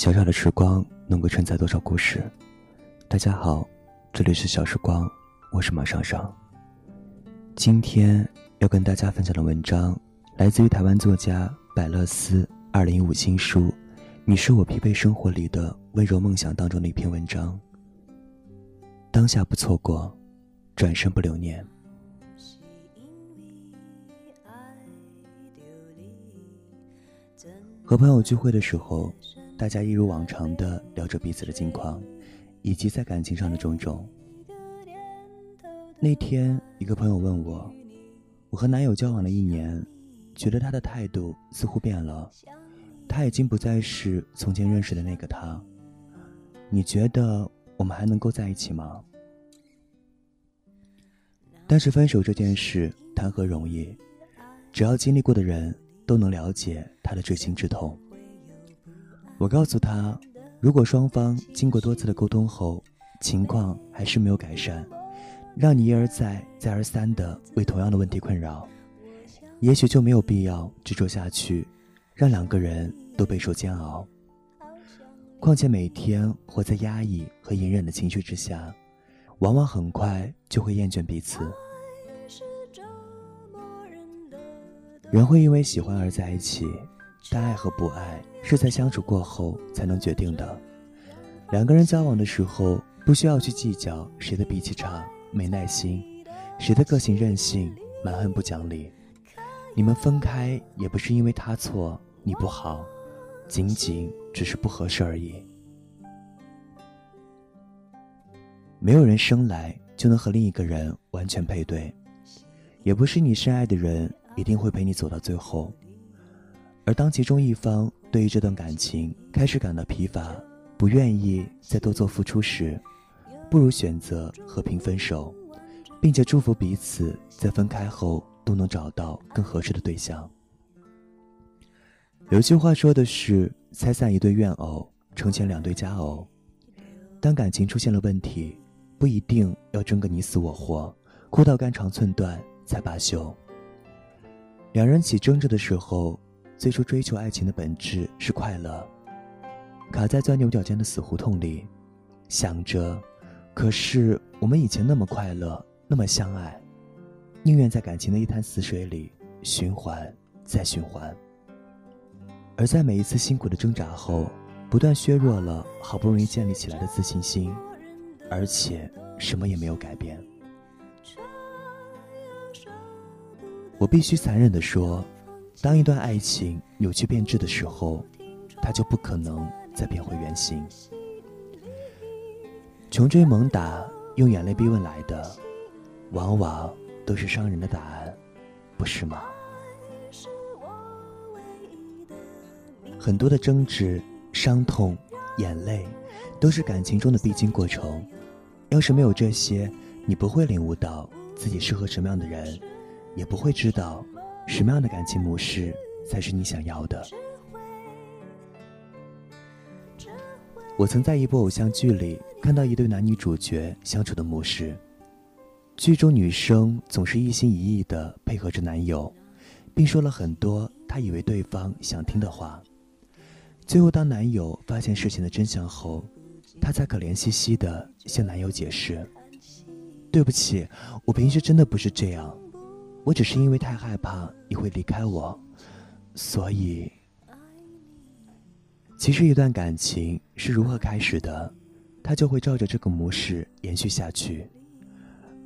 小小的时光能够承载多少故事？大家好，这里是小时光，我是马尚尚。今天要跟大家分享的文章，来自于台湾作家百乐思二零一五新书《你是我疲惫生活里的温柔梦想》当中的一篇文章。当下不错过，转身不留念。和朋友聚会的时候。大家一如往常的聊着彼此的近况，以及在感情上的种种。那天，一个朋友问我：“我和男友交往了一年，觉得他的态度似乎变了，他已经不再是从前认识的那个他。你觉得我们还能够在一起吗？”但是分手这件事谈何容易？只要经历过的人都能了解他的锥心之痛。我告诉他，如果双方经过多次的沟通后，情况还是没有改善，让你一而再、再而三的为同样的问题困扰，也许就没有必要执着下去，让两个人都备受煎熬。况且每天活在压抑和隐忍的情绪之下，往往很快就会厌倦彼此。人会因为喜欢而在一起。但爱和不爱是在相处过后才能决定的。两个人交往的时候，不需要去计较谁的脾气差、没耐心，谁的个性任性、蛮横不讲理。你们分开也不是因为他错你不好，仅仅只是不合适而已。没有人生来就能和另一个人完全配对，也不是你深爱的人一定会陪你走到最后。而当其中一方对于这段感情开始感到疲乏，不愿意再多做付出时，不如选择和平分手，并且祝福彼此在分开后都能找到更合适的对象。有句话说的是：“拆散一对怨偶，成全两对佳偶。”当感情出现了问题，不一定要争个你死我活，哭到肝肠寸断才罢休。两人起争执的时候。最初追求爱情的本质是快乐，卡在钻牛角尖的死胡同里，想着，可是我们以前那么快乐，那么相爱，宁愿在感情的一潭死水里循环再循环。而在每一次辛苦的挣扎后，不断削弱了好不容易建立起来的自信心，而且什么也没有改变。我必须残忍地说。当一段爱情扭曲变质的时候，它就不可能再变回原形。穷追猛打，用眼泪逼问来的，往往都是伤人的答案，不是吗？很多的争执、伤痛、眼泪，都是感情中的必经过程。要是没有这些，你不会领悟到自己适合什么样的人，也不会知道。什么样的感情模式才是你想要的？我曾在一部偶像剧里看到一对男女主角相处的模式。剧中女生总是一心一意的配合着男友，并说了很多她以为对方想听的话。最后，当男友发现事情的真相后，她才可怜兮兮的向男友解释：“对不起，我平时真的不是这样。”我只是因为太害怕你会离开我，所以。其实一段感情是如何开始的，它就会照着这个模式延续下去。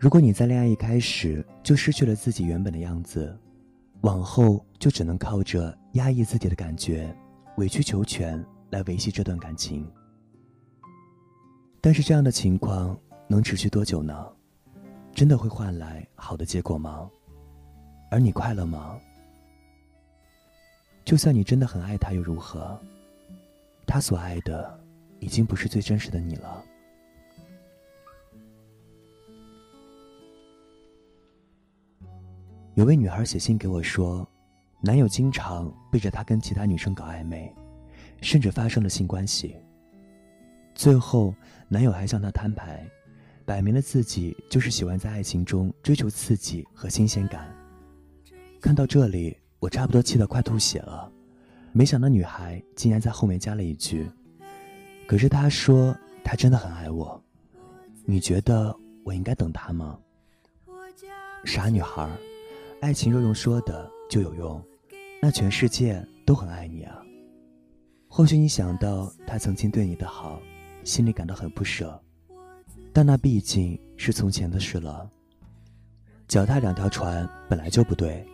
如果你在恋爱一开始就失去了自己原本的样子，往后就只能靠着压抑自己的感觉，委曲求全来维系这段感情。但是这样的情况能持续多久呢？真的会换来好的结果吗？而你快乐吗？就算你真的很爱他，又如何？他所爱的，已经不是最真实的你了。有位女孩写信给我说，男友经常背着她跟其他女生搞暧昧，甚至发生了性关系。最后，男友还向她摊牌，摆明了自己就是喜欢在爱情中追求刺激和新鲜感。看到这里，我差不多气得快吐血了。没想到女孩竟然在后面加了一句：“可是他说他真的很爱我，你觉得我应该等他吗？傻女孩，爱情若用说的就有用，那全世界都很爱你啊。或许你想到他曾经对你的好，心里感到很不舍，但那毕竟是从前的事了。脚踏两条船本来就不对，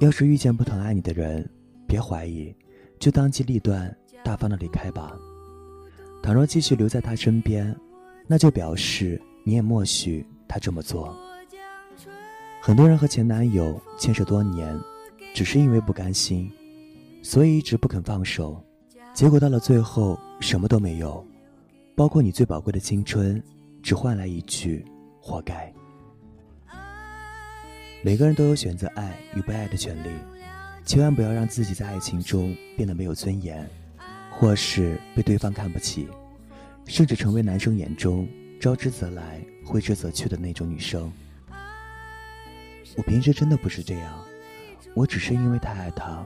要是遇见不疼爱你的人，别怀疑，就当机立断，大方的离开吧。倘若继续留在他身边，那就表示你也默许他这么做。很多人和前男友牵手多年，只是因为不甘心，所以一直不肯放手，结果到了最后什么都没有，包括你最宝贵的青春，只换来一句“活该”。每个人都有选择爱与被爱的权利，千万不要让自己在爱情中变得没有尊严，或是被对方看不起，甚至成为男生眼中招之则来、挥之则去的那种女生。我平时真的不是这样，我只是因为太爱他。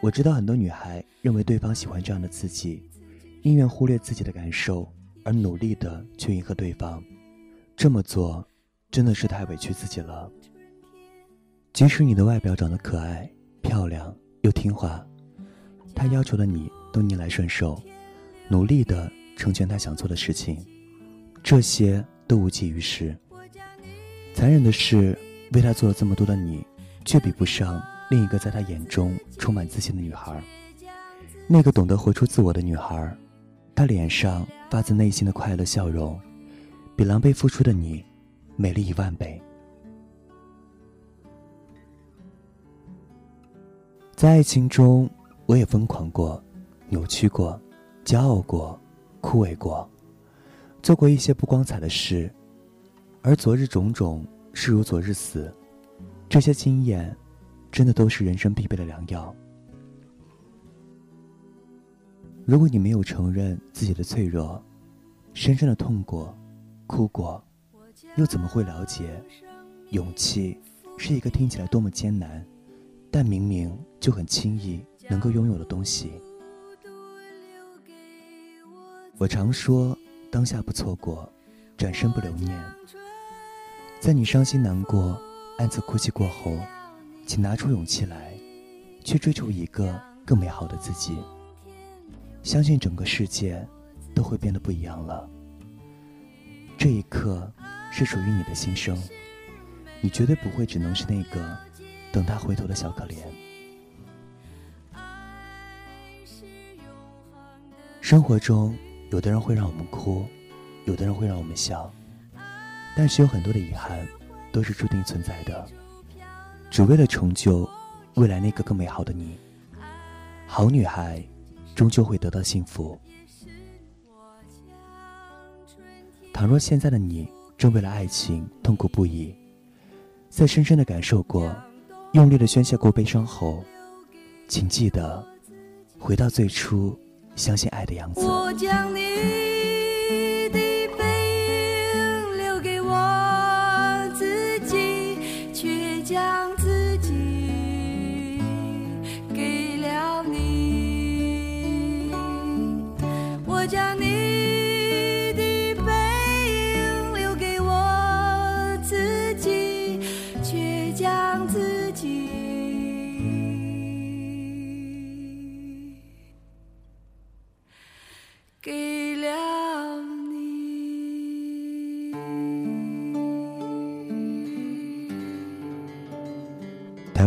我知道很多女孩认为对方喜欢这样的自己，宁愿忽略自己的感受，而努力的去迎合对方。这么做真的是太委屈自己了。即使你的外表长得可爱、漂亮又听话，他要求的你都逆来顺受，努力的成全他想做的事情，这些都无济于事。残忍的是，为他做了这么多的你，却比不上另一个在他眼中充满自信的女孩。那个懂得活出自我的女孩，她脸上发自内心的快乐笑容，比狼狈付出的你美丽一万倍。在爱情中，我也疯狂过，扭曲过，骄傲过，枯萎过，做过一些不光彩的事，而昨日种种，事如昨日死。这些经验，真的都是人生必备的良药。如果你没有承认自己的脆弱，深深的痛过，哭过，又怎么会了解，勇气是一个听起来多么艰难？但明明就很轻易能够拥有的东西。我常说，当下不错过，转身不留念。在你伤心难过、暗自哭泣过后，请拿出勇气来，去追求一个更美好的自己。相信整个世界都会变得不一样了。这一刻是属于你的心声，你绝对不会只能是那个。等他回头的小可怜。生活中，有的人会让我们哭，有的人会让我们笑，但是有很多的遗憾，都是注定存在的，只为了成就未来那个更美好的你。好女孩，终究会得到幸福。倘若现在的你正为了爱情痛苦不已，在深深的感受过。用力的宣泄过悲伤后，请记得回到最初相信爱的样子。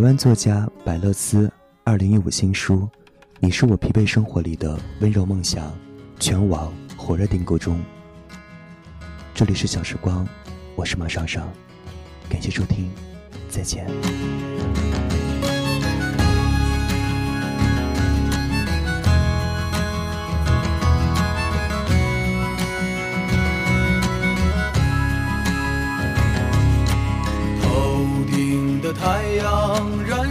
湾作家百乐思二零一五新书《你是我疲惫生活里的温柔梦想》，全网火热订购中。这里是小时光，我是马双双，感谢收听，再见。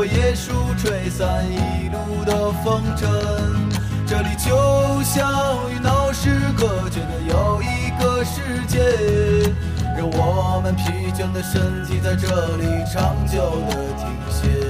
过椰树，吹散一路的风尘。这里就像与闹市隔绝的又一个世界，让我们疲倦的身体在这里长久的停歇。